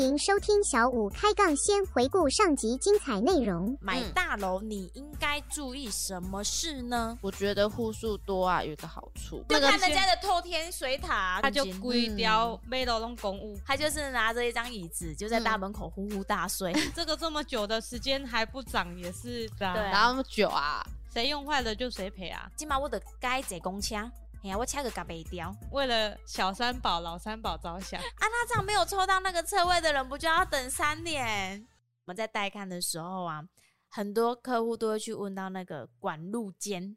迎收听小五开杠，先回顾上集精彩内容。买大楼你应该注意什么事呢？我觉得户数多啊，有一个好处，就看人家的透天水塔，他就规条每楼弄公屋，他就是拿着一张椅子就在大门口呼呼大睡。这个这么久的时间还不涨，也是对啊，哪那么久啊？谁用坏了就谁赔啊！今嘛我得该坐公车，哎呀，我掐个嘎背雕，为了小三宝、老三宝着想啊！那这样没有抽到那个车位的人，不就要等三年？我们在带看的时候啊，很多客户都会去问到那个管路间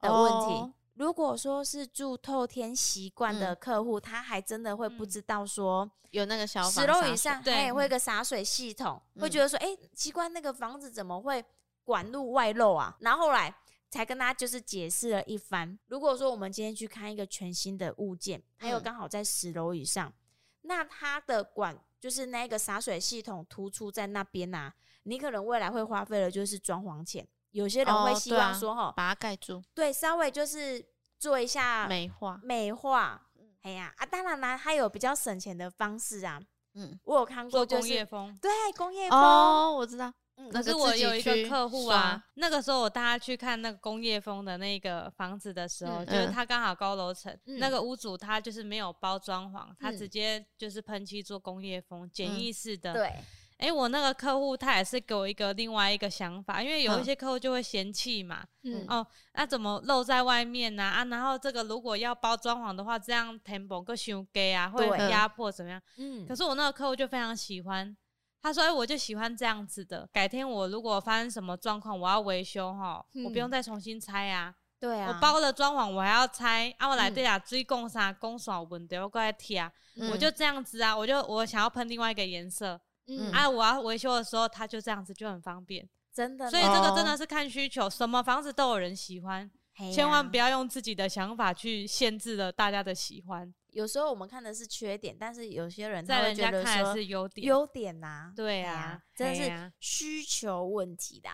的问题。哦、如果说是住透天习惯的客户，嗯、他还真的会不知道说、嗯、有那个消防十楼以上，对，会有一个洒水系统，嗯、会觉得说，哎、欸，奇怪，那个房子怎么会？管路外漏啊，然后后来才跟他就是解释了一番。如果说我们今天去看一个全新的物件，还有刚好在十楼以上，嗯、那它的管就是那个洒水系统突出在那边呐、啊，你可能未来会花费的就是装潢钱。有些人会希望说哈、哦啊，把它盖住，对，稍微就是做一下美化美化。哎呀啊，当然啦，它有比较省钱的方式啊。嗯，我有看过、就是，做工业风，对，工业风哦，我知道。可是我有一个客户啊，那个时候我带他去看那个工业风的那个房子的时候，嗯、就是他刚好高楼层，嗯、那个屋主他就是没有包装潢，嗯、他直接就是喷漆做工业风简易式的。对，哎、欸，我那个客户他也是给我一个另外一个想法，因为有一些客户就会嫌弃嘛，嗯、哦，那、啊、怎么露在外面呢、啊？啊，然后这个如果要包装潢的话，这样 tempo 个修给啊，会压迫怎么样？嗯，可是我那个客户就非常喜欢。他说：“哎，我就喜欢这样子的。改天我如果发生什么状况，我要维修哈，嗯、我不用再重新拆啊。对啊，我包了装潢，我还要拆啊。我来对啊，追供啥供爽问题，我过来贴啊。嗯、我就这样子啊，我就我想要喷另外一个颜色，嗯啊，我要维修的时候，他就这样子就很方便，真的。所以这个真的是看需求，什么房子都有人喜欢，啊、千万不要用自己的想法去限制了大家的喜欢。”有时候我们看的是缺点，但是有些人在人家看的是优点，优点呐，对啊，真的是需求问题的。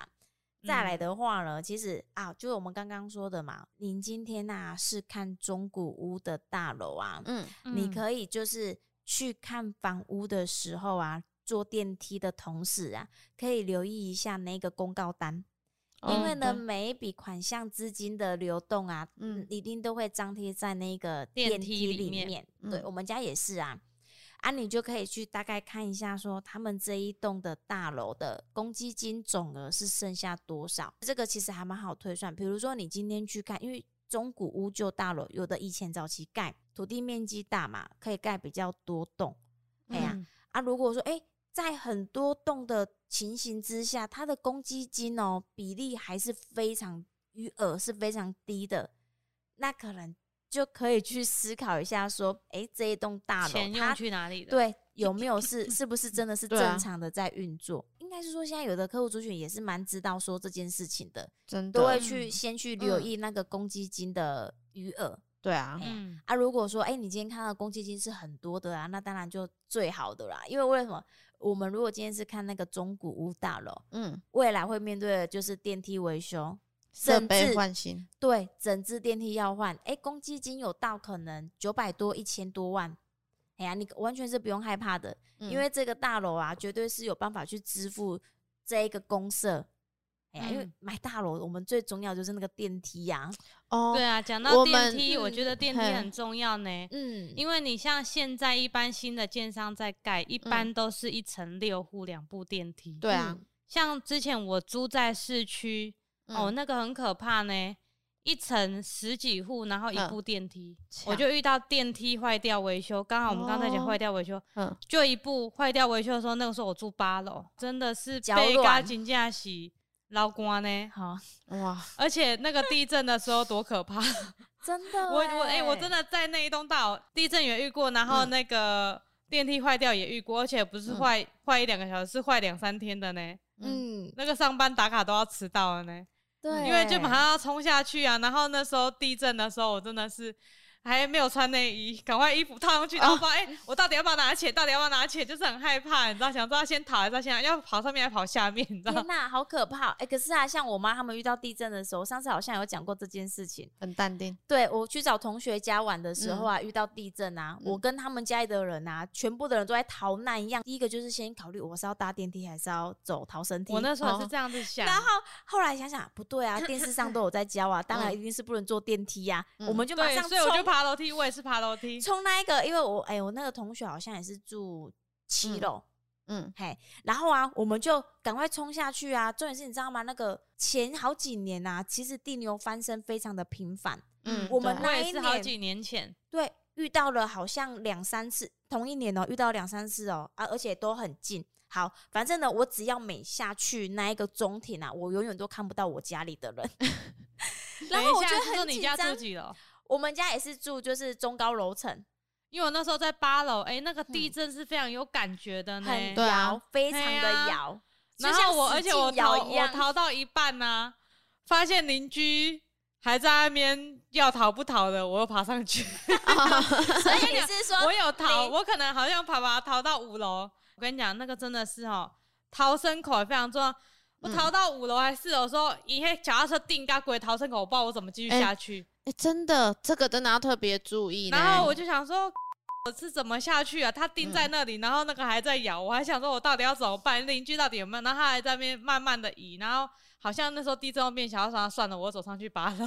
再来的话呢，其实啊，就是我们刚刚说的嘛，您今天呐是看中古屋的大楼啊，嗯，你可以就是去看房屋的时候啊，坐电梯的同时啊，可以留意一下那个公告单。因为呢，每一笔款项资金的流动啊，嗯，一定都会张贴在那个电梯里面。对，我们家也是啊，啊，你就可以去大概看一下，说他们这一栋的大楼的公积金总额是剩下多少。这个其实还蛮好推算。比如说你今天去看，因为中古屋旧大楼有的以前早期盖土地面积大嘛，可以盖比较多栋。哎呀，啊，如果说哎。欸在很多栋的情形之下，它的公积金哦比例还是非常余额是非常低的，那可能就可以去思考一下，说，哎，这一栋大楼钱用去哪里了？对，有没有是是不是真的是 正常的在运作？啊、应该是说，现在有的客户族群也是蛮知道说这件事情的，真的都会去先去留意那个公积金的余额。嗯对啊，嗯啊，如果说哎，你今天看到公积金是很多的啊，那当然就最好的啦。因为为什么？我们如果今天是看那个中古屋大楼，嗯，未来会面对的就是电梯维修、设备换新，对，整支电梯要换，哎，公积金有到可能九百多、一千多万，哎呀，你完全是不用害怕的，嗯、因为这个大楼啊，绝对是有办法去支付这一个公设。哎呀、因为买大楼，我们最重要就是那个电梯呀、啊。哦，对啊，讲到电梯，我，觉得电梯很重要呢。嗯，因为你像现在一般新的建商在盖，一般都是一层六户两部电梯。对啊、嗯，像之前我租在市区，嗯、哦，那个很可怕呢，一层十几户，然后一部电梯，嗯、我就遇到电梯坏掉维修。刚好我们刚才讲坏掉维修，嗯，就一部坏掉维修的时候，那个时候我住八楼，真的是被嘎金架洗。老关呢？好哇！而且那个地震的时候多可怕，真的。我我哎、欸，我真的在那一栋大楼地震也遇过，然后那个电梯坏掉也遇过，而且不是坏坏一两个小时，是坏两三天的呢。嗯，那个上班打卡都要迟到了呢。对，因为就马上要冲下去啊。然后那时候地震的时候，我真的是还没有穿内衣，赶快衣服套上去，然后发现哎，我到底要不要拿钱？到底要不要拿钱？就是很害怕，你知道，想知道先逃还是先要跑上面还是跑下面？你知道？天哪，好可怕！哎、欸，可是啊，像我妈他们遇到地震的时候，上次好像有讲过这件事情，很淡定。对，我去找同学家玩的时候啊，嗯、遇到地震啊，嗯、我跟他们家里的人啊，全部的人都在逃难一样。第一个就是先考虑我是要搭电梯还是要走逃生梯。我那时候是这样子想，然后后来想想不对啊，电视上都有在教啊，当然一定是不能坐电梯呀、啊，嗯、我们就马上所以我就爬楼梯，我也是爬。爬楼梯，从那一个，因为我哎、欸，我那个同学好像也是住七楼，嗯，嗯嘿，然后啊，我们就赶快冲下去啊！重点是你知道吗？那个前好几年啊，其实地牛翻身非常的频繁，嗯，我们那一年好几年前，对，遇到了好像两三次，同一年哦、喔，遇到两三次哦、喔，啊，而且都很近。好，反正呢，我只要每下去那一个中庭啊，我永远都看不到我家里的人。然后我觉得很紧张。我们家也是住就是中高楼层，因为我那时候在八楼，哎、欸，那个地震是非常有感觉的呢，很摇，非常的摇。然后我，而且我逃，我逃到一半呢、啊，发现邻居还在那边要逃不逃的，我又爬上去。所以你是说，我有逃，我可能好像爬爬逃到五楼。我跟你讲，那个真的是哦，逃生口也非常重要。我逃到五楼还是四楼的时候，一黑脚踏车定嘎鬼逃生口，我不知道我怎么继续下去。欸哎、欸，真的，这个真的要特别注意。然后我就想说，我是怎么下去啊？它钉在那里，嗯、然后那个还在咬，我还想说，我到底要怎么办？邻居到底有没有？然后他还在那边慢慢的移，然后好像那时候地震变小，我想算了，我走上去八楼。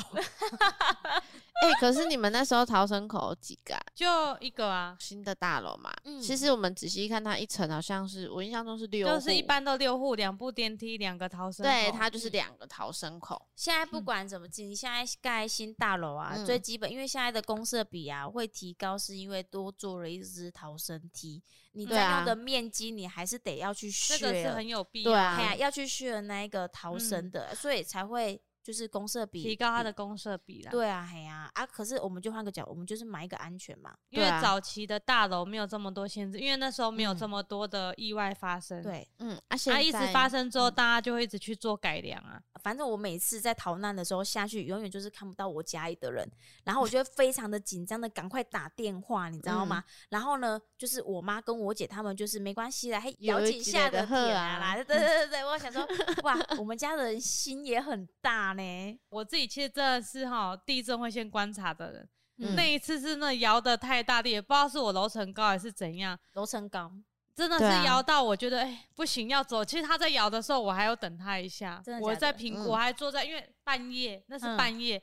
哎、欸，可是你们那时候逃生口有几个？啊？就一个啊，新的大楼嘛。嗯，其实我们仔细一看，它一层好像是我印象中是六户，就是一般都六户，两部电梯，两个逃生口。对，它就是两个逃生口。嗯、现在不管怎么进，现在盖新大楼啊，嗯、最基本，因为现在的公设比啊会提高，是因为多做了一只逃生梯。你占用的面积，你还是得要去续，这个是很有必要。对啊，啊要去续那一个逃生的，所以才会。就是公设比提高它的公设比啦。对啊，嘿呀啊，啊！可是我们就换个角，我们就是买一个安全嘛。因为早期的大楼没有这么多限制，因为那时候没有这么多的意外发生。对，嗯，啊，它一直发生之后，大家就会一直去做改良啊。反正我每次在逃难的时候下去，永远就是看不到我家里的人，然后我就会非常的紧张的赶快打电话，你知道吗？然后呢，就是我妈跟我姐他们就是没关系啦，还咬紧下的喝啊啦，对对对对，我想说哇，我们家的人心也很大呢，我自己。其实真的是哈，地震会先观察的人。嗯、那一次是那摇的太大力，也不知道是我楼层高还是怎样。楼层高，真的是摇到我觉得哎、欸、不行要走。其实他在摇的时候，我还要等他一下。的的？我在评估，嗯、我还坐在，因为半夜那是半夜、嗯、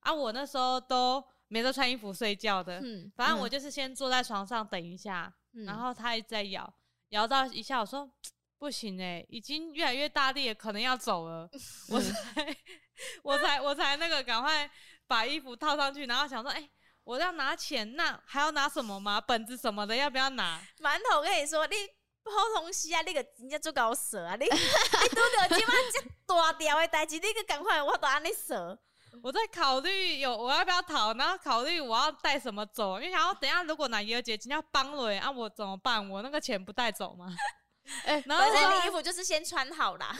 啊，我那时候都没得穿衣服睡觉的。嗯、反正我就是先坐在床上等一下，嗯、然后他一直在摇，摇到一下，我说不行哎、欸，已经越来越大力了，可能要走了。嗯、我才。我才我才那个赶快把衣服套上去，然后想说，哎、欸，我要拿钱，那还要拿什么吗？本子什么的要不要拿？馒头，我跟你说，你好东西啊，你个人家做搞蛇啊，你 你拄着今晚这大条的代志，你个赶快我都安尼蛇。我在考虑有我要不要逃，然后考虑我要带什么走，因为想要等下如果哪爷姐今天要帮我，啊，我怎么办？我那个钱不带走吗？哎、欸，然后反正你衣服就是先穿好啦。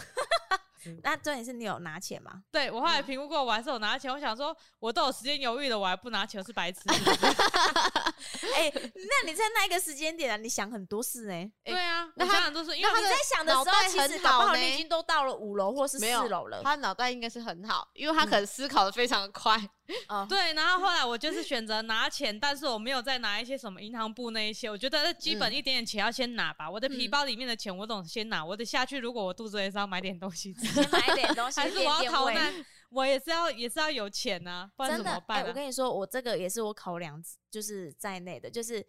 那重点是你有拿钱吗？对，我后来评估过，我还是有拿钱。我想说，我都有时间犹豫了，我还不拿钱，是白痴。哎，那你在那个时间点啊，你想很多事呢？对啊，我想很多事，因为你在想的时候，其实搞不好你已经都到了五楼或是四楼了。他脑袋应该是很好，因为他可能思考的非常的快。哦，对，然后后来我就是选择拿钱，但是我没有再拿一些什么银行部那一些。我觉得基本一点点钱要先拿吧。我的皮包里面的钱我总先拿，我得下去。如果我肚子也是要买点东西吃。先买点东西，还是我要逃难？我也是要，也是要有钱呐、啊，不然怎么办、啊欸？我跟你说，我这个也是我考量，就是在内的，就是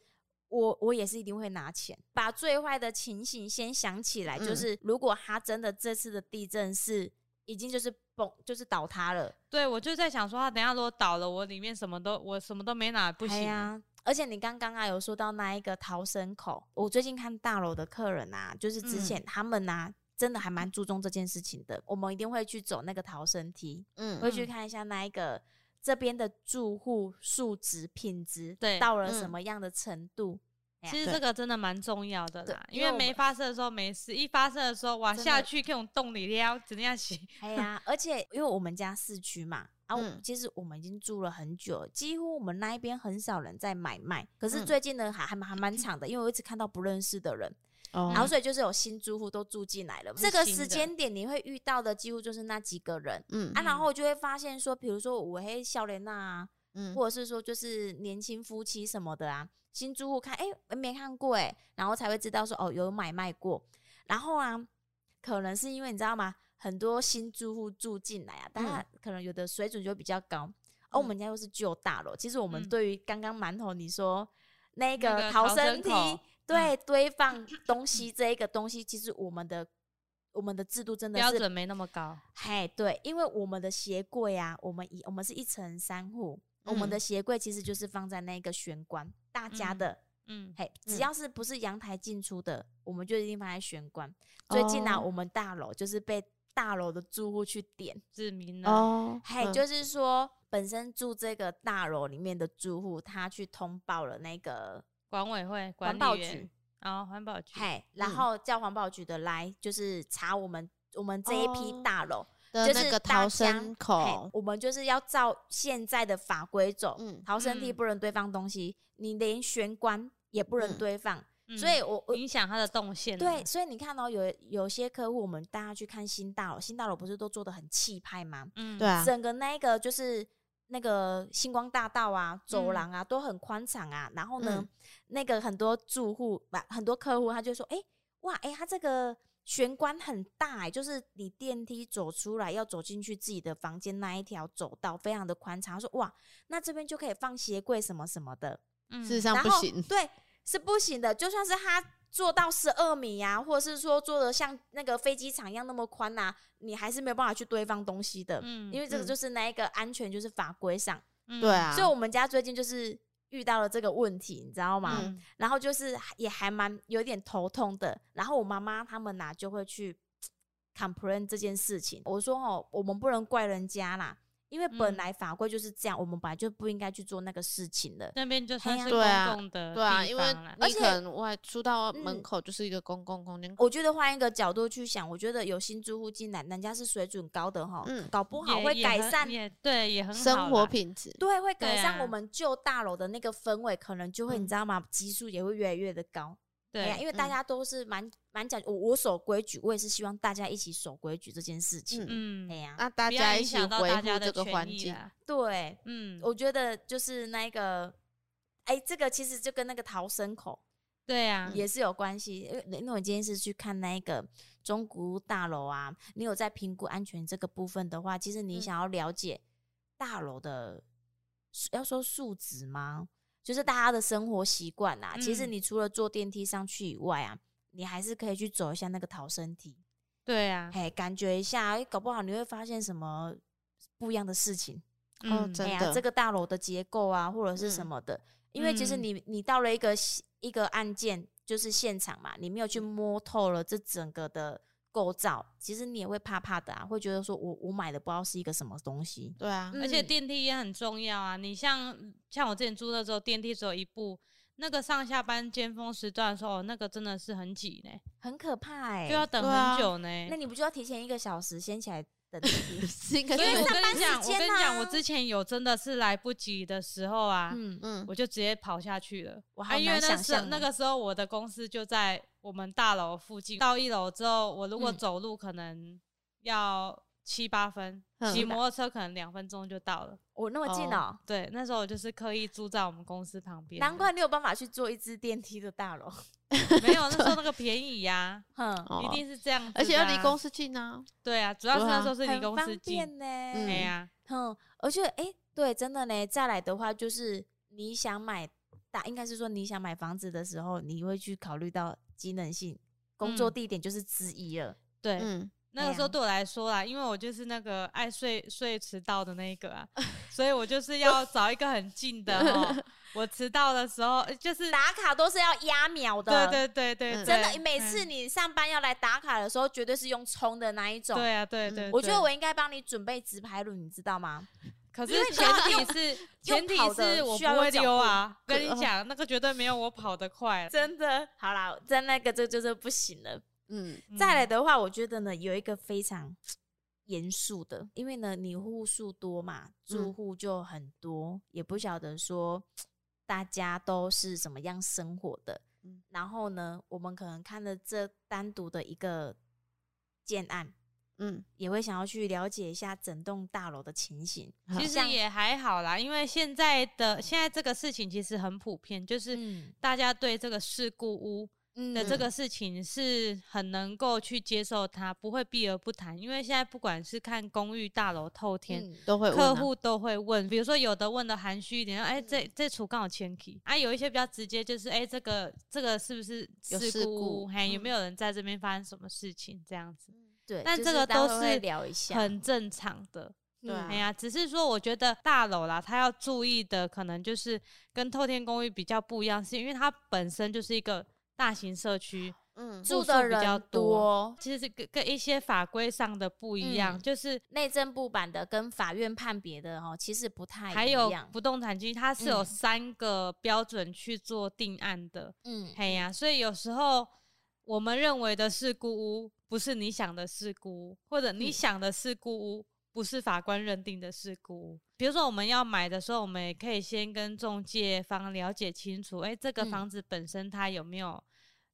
我我也是一定会拿钱，把最坏的情形先想起来，嗯、就是如果他真的这次的地震是已经就是崩，就是倒塌了，对，我就在想说，他等下如果倒了，我里面什么都我什么都没拿，不行呀。而且你刚刚啊有说到那一个逃生口，我最近看大楼的客人啊，就是之前他们啊。嗯真的还蛮注重这件事情的，我们一定会去走那个逃生梯，嗯，会去看一下那一个这边的住户素质品质，对，到了什么样的程度。嗯、其实这个真的蛮重要的啦，因为没发生的时候没事，一发生的时候哇，下去这种洞里撩怎样洗？哎呀，而且因为我们家市区嘛，啊，嗯、其实我们已经住了很久，几乎我们那一边很少人在买卖。可是最近呢，还还蛮蛮长的，因为我一直看到不认识的人，嗯、然后所以就是有新租户都住进来了。这个时间点你会遇到的几乎就是那几个人，嗯啊，然后我就会发现说，比如说我黑笑脸呐，嗯，或者是说就是年轻夫妻什么的啊，新住户看哎、欸、没看过哎、欸，然后才会知道说哦有买卖过，然后啊，可能是因为你知道吗？很多新住户住进来啊，但他可能有的水准就比较高，而、嗯、我们家又是旧大楼。其实我们对于刚刚馒头你说那个逃生梯，对、嗯、堆放东西这一个东西，其实我们的我们的制度真的是标准没那么高。嘿，对，因为我们的鞋柜啊，我们一我们是一层三户，嗯、我们的鞋柜其实就是放在那个玄关，大家的。嗯嗯，嘿，只要是不是阳台进出的，我们就一定放在玄关。最近呢，我们大楼就是被大楼的住户去点指名了。哦，嘿，就是说本身住这个大楼里面的住户，他去通报了那个管委会、环保局啊，环保局。嘿，然后叫环保局的来，就是查我们我们这一批大楼就是那个逃生口，我们就是要照现在的法规走。嗯，逃生梯不能堆放东西，你连玄关。也不能堆放，嗯、所以我影响它的动线。对，所以你看到、喔、有有些客户，我们带他去看新大楼，新大楼不是都做的很气派吗？嗯，对啊，整个那个就是那个星光大道啊，走廊啊、嗯、都很宽敞啊。然后呢，嗯、那个很多住户不很多客户，他就说：“哎、欸，哇，哎、欸，他这个玄关很大、欸，就是你电梯走出来要走进去自己的房间那一条走道非常的宽敞。”他说：“哇，那这边就可以放鞋柜什么什么的。”嗯，事实上不行，对，是不行的。就算是他做到十二米呀、啊，或者是说做的像那个飞机场一样那么宽呐、啊，你还是没有办法去堆放东西的。嗯，因为这个就是那一个安全，就是法规上。嗯，对啊。所以我们家最近就是遇到了这个问题，你知道吗？嗯、然后就是也还蛮有点头痛的。然后我妈妈他们呐就会去 complain 这件事情。我说哦，我们不能怪人家啦。因为本来法规就是这样，嗯、我们本来就不应该去做那个事情的。那边就算是公共的对啊，对啊，因为你可能外出到门口就是一个公共空间。我觉得换一个角度去想，我觉得有新住户进来，人家是水准高的哈，嗯，搞不好会改善，也，对，也很好生活品质，对，会改善我们旧大楼的那个氛围，可能就会你知道吗？基数也会越来越的高。对呀，因为大家都是蛮蛮讲，我我守规矩，我也是希望大家一起守规矩这件事情。嗯，对呀，那大家一起维护这个环境。对，嗯，我觉得就是那个，哎，这个其实就跟那个逃生口，对呀，也是有关系。因为因为我今天是去看那个中古大楼啊，你有在评估安全这个部分的话，其实你想要了解大楼的，要说数值吗？就是大家的生活习惯啊，其实你除了坐电梯上去以外啊，你还是可以去走一下那个逃生梯。对啊，嘿，感觉一下，搞不好你会发现什么不一样的事情。嗯，真的，这个大楼的结构啊，或者是什么的，嗯、因为其实你你到了一个一个案件，就是现场嘛，你没有去摸透了这整个的。构造其实你也会怕怕的啊，会觉得说我我买的不知道是一个什么东西。对啊，而且电梯也很重要啊。你像像我之前租的时候，电梯只有一部，那个上下班尖峰时段的时候，那个真的是很挤呢，很可怕哎、欸，就要等很久呢。那你不就要提前一个小时先起来等电梯？因为我跟你讲，我跟你讲，我之前有真的是来不及的时候啊，嗯嗯，我就直接跑下去了。我还因为那时那个时候我的公司就在。我们大楼附近到一楼之后，我如果走路可能要七八分，骑、嗯、摩托车可能两分钟就到了。我、哦、那么近哦，哦？对，那时候我就是刻意住在我们公司旁边。难怪你有办法去坐一只电梯的大楼。没有，那时候那个便宜呀、啊，哼，一定是这样子、啊，而且要离公司近啊。对啊，主要是那时候是离公司近呢。对呀，哼，而且哎，对，真的呢。再来的话，就是你想买大，应该是说你想买房子的时候，你会去考虑到。机能性工作地点就是之一了。对，嗯，那个时候对我来说啦，因为我就是那个爱睡睡迟到的那一个啊，所以我就是要找一个很近的哦。我迟到的时候就是打卡都是要压秒的，对对对对，真的，每次你上班要来打卡的时候，绝对是用冲的那一种。对啊，对对，我觉得我应该帮你准备直排轮，你知道吗？可是 前提是前提是我不会溜啊！跟你讲，那个绝对没有我跑得快，真的。好啦，在那个这就是不行了。嗯，再来的话，我觉得呢，有一个非常严肃的，因为呢，你户数多嘛，住户就很多，嗯、也不晓得说 大家都是怎么样生活的。嗯、然后呢，我们可能看了这单独的一个建案，嗯，也会想要去了解一下整栋大楼的情形。其实也还好啦，因为现在的现在这个事情其实很普遍，就是大家对这个事故屋。的这个事情是很能够去接受它，不会避而不谈。因为现在不管是看公寓大楼透天，嗯、都会客户都会问。比如说有的问的含蓄一点，哎，这这处刚好前期啊，有一些比较直接，就是哎，这个这个是不是事故？还有，有没有人在这边发生什么事情？这样子，对。但这个都是很正常的，对。哎呀，只是说我觉得大楼啦，它要注意的可能就是跟透天公寓比较不一样，是因为它本身就是一个。大型社区，嗯，住的人比较多，其实跟跟一些法规上的不一样，嗯、就是内政部版的跟法院判别的哦，其实不太一样。还有不动产局，它是有三个标准去做定案的，嗯，哎呀、啊，所以有时候我们认为的事故屋，不是你想的事故，或者你想的事故屋，不是法官认定的事故。比如说我们要买的时候，我们也可以先跟中介方了解清楚，哎，这个房子本身它有没有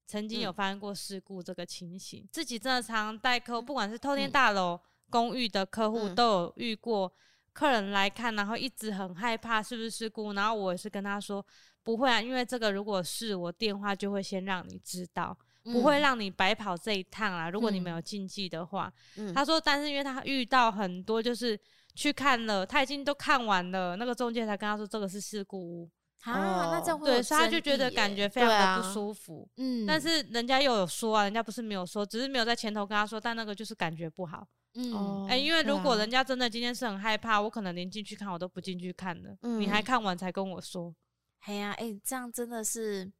曾经有发生过事故这个情形，嗯、自己真的常常带客，不管是透天大楼、嗯、公寓的客户，都有遇过客人来看，然后一直很害怕是不是事故，然后我也是跟他说不会啊，因为这个如果是我电话就会先让你知道，不会让你白跑这一趟啦。如果你没有禁忌的话，嗯、他说，但是因为他遇到很多就是去看了，他已经都看完了，那个中介才跟他说这个是事故屋。啊，那这样会对，所以他就觉得感觉非常的不舒服。嗯，但是人家又有说啊，人家不是没有说，只是没有在前头跟他说，但那个就是感觉不好。嗯，哎，因为如果人家真的今天是很害怕，我可能连进去看我都不进去看了。嗯，你还看完才跟我说。哎呀，哎，这样真的是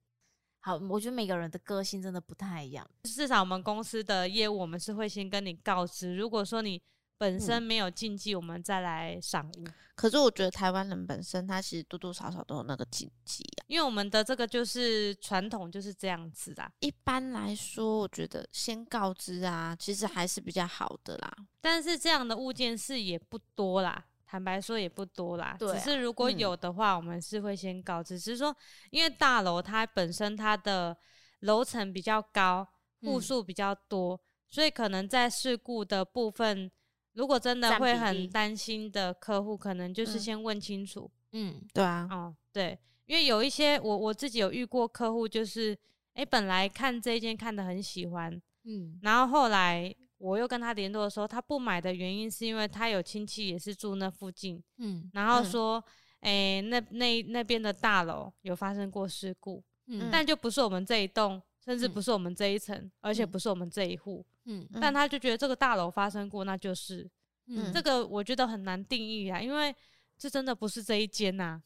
好。我觉得每个人的个性真的不太一样。至少我们公司的业务，我们是会先跟你告知。如果说你本身没有禁忌，我们再来赏物。可是我觉得台湾人本身他其实多多少少都有那个禁忌啊，因为我们的这个就是传统就是这样子啦。一般来说，我觉得先告知啊，其实还是比较好的啦。但是这样的物件是也不多啦，坦白说也不多啦。对啊，只是如果有的话，我们是会先告知。只是说，因为大楼它本身它的楼层比较高，户数比较多，所以可能在事故的部分。如果真的会很担心的客户，可能就是先问清楚。嗯，对啊，哦，对，因为有一些我我自己有遇过客户，就是哎，本来看这一间看的很喜欢，嗯，然后后来我又跟他联络的时候，他不买的原因是因为他有亲戚也是住那附近，嗯，然后说，哎，那那那边的大楼有发生过事故，嗯，但就不是我们这一栋，甚至不是我们这一层，而且不是我们这一户。嗯，但。他就觉得这个大楼发生过，那就是，嗯，这个我觉得很难定义啊，因为这真的不是这一间呐，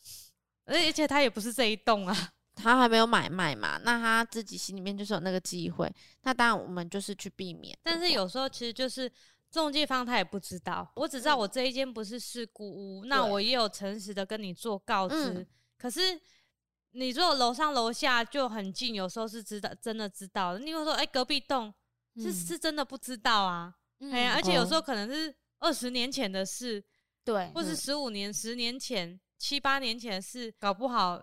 而且他也不是这一栋啊，他还没有买卖嘛，那他自己心里面就是有那个机会，那当然我们就是去避免。但是有时候其实就是中介方他也不知道，我只知道我这一间不是事故屋，那我也有诚实的跟你做告知，可是你如果楼上楼下就很近，有时候是知道真的知道的，你会说哎隔壁栋。是是真的不知道啊，哎而且有时候可能是二十年前的事，对、嗯，或是十五年、十年前、七八年前的事，搞不好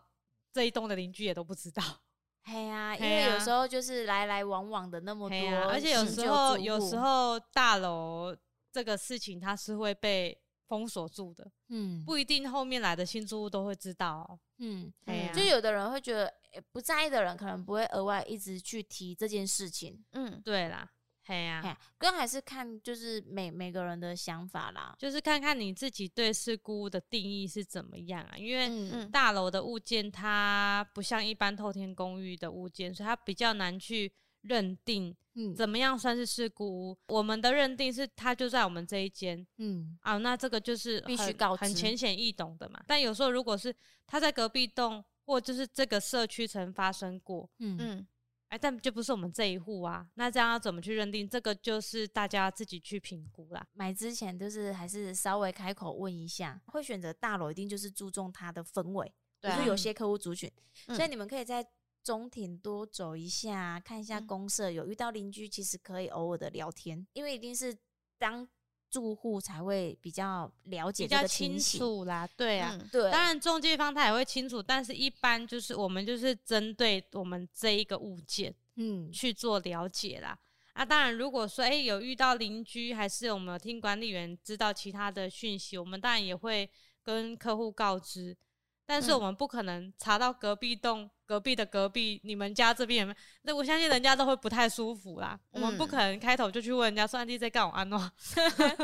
这一栋的邻居也都不知道。嘿呀、啊，因为有时候就是来来往往的那么多，啊、而且有时候有时候大楼这个事情它是会被封锁住的，嗯，不一定后面来的新住户都会知道、喔，嗯，啊、就有的人会觉得。不在意的人可能不会额外一直去提这件事情。嗯，对啦，嘿呀、啊，更还是看就是每每个人的想法啦，就是看看你自己对事故屋的定义是怎么样啊。因为大楼的物件它不像一般透天公寓的物件，所以它比较难去认定，嗯，怎么样算是事故屋。我们的认定是它就在我们这一间，嗯啊，那这个就是必须很浅显易懂的嘛。但有时候如果是它在隔壁栋。或就是这个社区曾发生过，嗯嗯，哎，但就不是我们这一户啊，那这样要怎么去认定？这个就是大家自己去评估啦。买之前就是还是稍微开口问一下，会选择大楼一定就是注重它的氛围，对啊，就是有些客户族群，嗯，所以你们可以在中庭多走一下，看一下公社，有遇到邻居，其实可以偶尔的聊天，因为一定是当。住户才会比较了解比较清楚啦。对啊，嗯、对，当然中介方他也会清楚，但是一般就是我们就是针对我们这一个物件，嗯，去做了解啦。啊，当然如果说哎、欸、有遇到邻居，还是我们有听管理员知道其他的讯息，我们当然也会跟客户告知。但是我们不可能查到隔壁栋、隔壁的隔壁，你们家这边有没有？那我相信人家都会不太舒服啦。嗯、我们不可能开头就去问人家说：“安迪在干我安诺。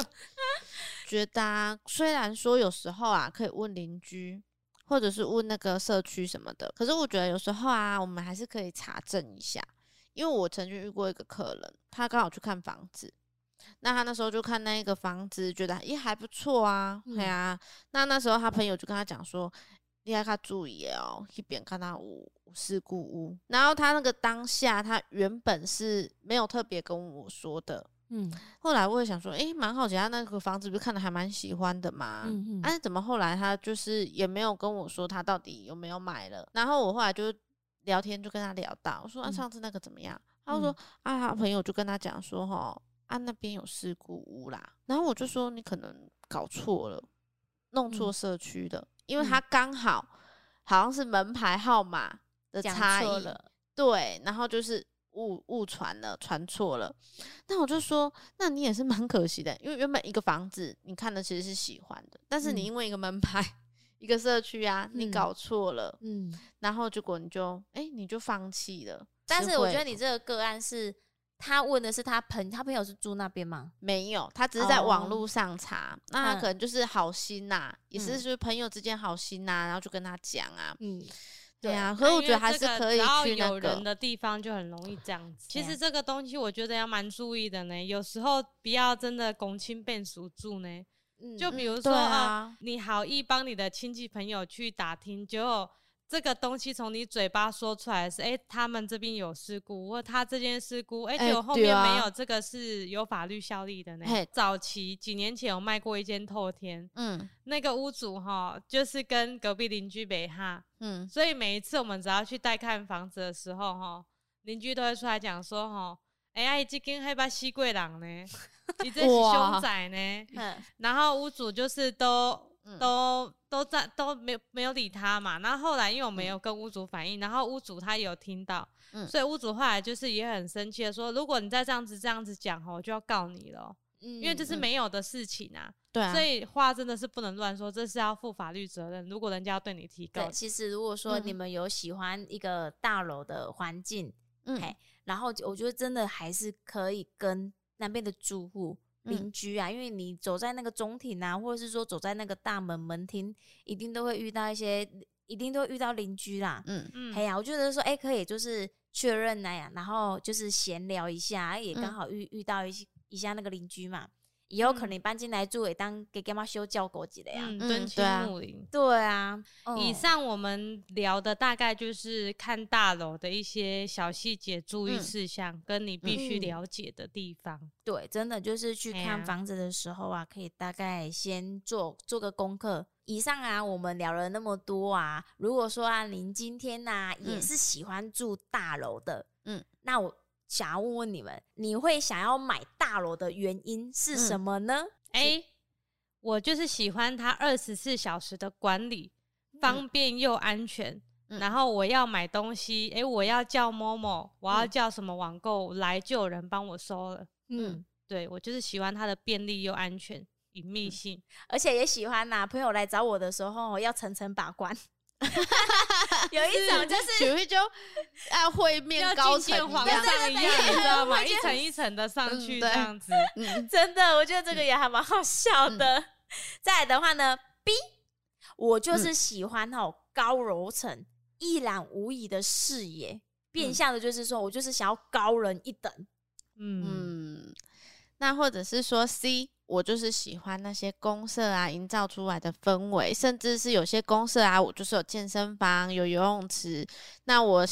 ”觉得啊，虽然说有时候啊可以问邻居，或者是问那个社区什么的，可是我觉得有时候啊，我们还是可以查证一下。因为我曾经遇过一个客人，他刚好去看房子，那他那时候就看那一个房子，觉得咦还不错啊，对、嗯、啊。那那时候他朋友就跟他讲说。你要他注意哦，一边看他五事故屋，然后他那个当下，他原本是没有特别跟我说的，嗯，后来我也想说，诶、欸，蛮好奇，他那个房子不是看的还蛮喜欢的嘛，嗯嗯，哎、啊，怎么后来他就是也没有跟我说他到底有没有买了？然后我后来就聊天就跟他聊到，我说啊，上次那个怎么样？嗯、他就说啊，他朋友就跟他讲说，哈，啊那边有事故屋啦，然后我就说你可能搞错了，弄错社区的。嗯因为他刚好好像是门牌号码的差异了，对，然后就是误误传了，传错了。那我就说，那你也是蛮可惜的，因为原本一个房子你看的其实是喜欢的，但是你因为一个门牌、嗯、一个社区啊，你搞错了，嗯，然后结果你就哎、欸，你就放弃了。但是我觉得你这个个案是。他问的是他朋他朋友是住那边吗？没有，他只是在网络上查。Oh. 那他可能就是好心呐、啊，嗯、也是就是朋友之间好心呐、啊，然后就跟他讲啊。嗯，对啊。可是我觉得还是可以去那个有人的地方就很容易这样子。其实这个东西我觉得要蛮注意的呢。有时候不要真的拱亲变熟住呢。嗯，就比如说啊，啊，你好意帮你的亲戚朋友去打听，就。这个东西从你嘴巴说出来是，哎，他们这边有事故，或他这件事故，哎，结果后面没有，这个是有法律效力的呢。早期几年前有卖过一间透天，嗯，那个屋主哈，就是跟隔壁邻居北哈，嗯，所以每一次我们只要去带看房子的时候哈，邻居都会出来讲说哈，哎呀，这间还把西贵人呢，你这是凶宅呢，然后屋主就是都。都都在都没有没有理他嘛，然后后来因为我没有跟屋主反映，然后屋主他也有听到，嗯，所以屋主后来就是也很生气的说，如果你再这样子这样子讲吼，我就要告你了，嗯，因为这是没有的事情啊，对啊，所以话真的是不能乱说，这是要负法律责任。如果人家要对你提告，其实如果说你们有喜欢一个大楼的环境，嗯，然后我觉得真的还是可以跟那边的住户。邻居啊，因为你走在那个中庭啊，或者是说走在那个大门门厅，一定都会遇到一些，一定都会遇到邻居啦。嗯嗯，哎呀，我觉得说，哎、欸，可以就是确认那样，然后就是闲聊一下，也刚好遇遇到一些一下那个邻居嘛。以后可能搬进来住，也当给干妈修教狗级的呀？敦亲睦邻。对啊，以上我们聊的大概就是看大楼的一些小细节、注意事项，跟你必须了解的地方。对，真的就是去看房子的时候啊，可以大概先做做个功课。以上啊，我们聊了那么多啊，如果说啊，您今天呐也是喜欢住大楼的，嗯，那我。想要问问你们，你会想要买大楼的原因是什么呢？哎、嗯欸，我就是喜欢它二十四小时的管理，方便又安全。嗯、然后我要买东西，哎、欸，我要叫 Momo，我要叫什么网购来，就有人帮我收了。嗯，对，我就是喜欢它的便利又安全、隐秘性，嗯、而且也喜欢呐、啊。朋友来找我的时候，要层层把关。有一种就是，就会就啊会面高层皇上一样，你知道吗？一层一层的上去这样子，嗯，真的，我觉得这个也还蛮好笑的。嗯、再来的话呢，B，我就是喜欢哦高楼层一览无遗的视野，嗯、变相的就是说我就是想要高人一等。嗯，嗯，那或者是说 C。我就是喜欢那些公社啊，营造出来的氛围，甚至是有些公社啊，我就是有健身房、有游泳池。那我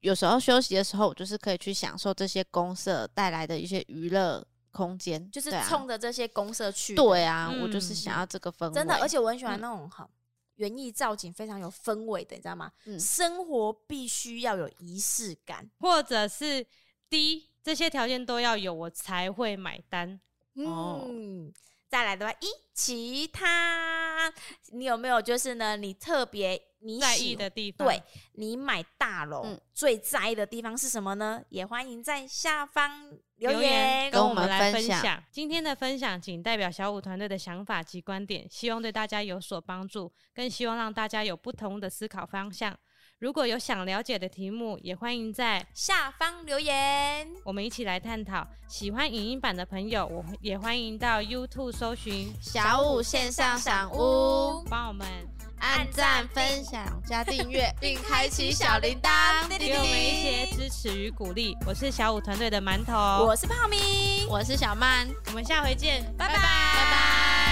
有时候休息的时候，我就是可以去享受这些公社带来的一些娱乐空间，就是冲着这些公社去。对啊，嗯、我就是想要这个氛围。真的，而且我很喜欢那种好园艺造景，非常有氛围的，你知道吗？嗯、生活必须要有仪式感，或者是第一这些条件都要有，我才会买单。嗯，再来的话，一其他，你有没有就是呢？你特别你在意的地方，对，你买大楼、嗯、最在意的地方是什么呢？也欢迎在下方留言，跟我们来分享。今天的分享仅代表小五团队的想法及观点，希望对大家有所帮助，更希望让大家有不同的思考方向。如果有想了解的题目，也欢迎在下方留言，我们一起来探讨。喜欢影音版的朋友，我也欢迎到 YouTube 搜寻小五线上赏屋，帮我们按赞、分享、加订阅，并开启小铃铛，给我们一些支持与鼓励。我是小五团队的馒头，我是泡米，我是小曼，我们下回见，拜拜，拜拜。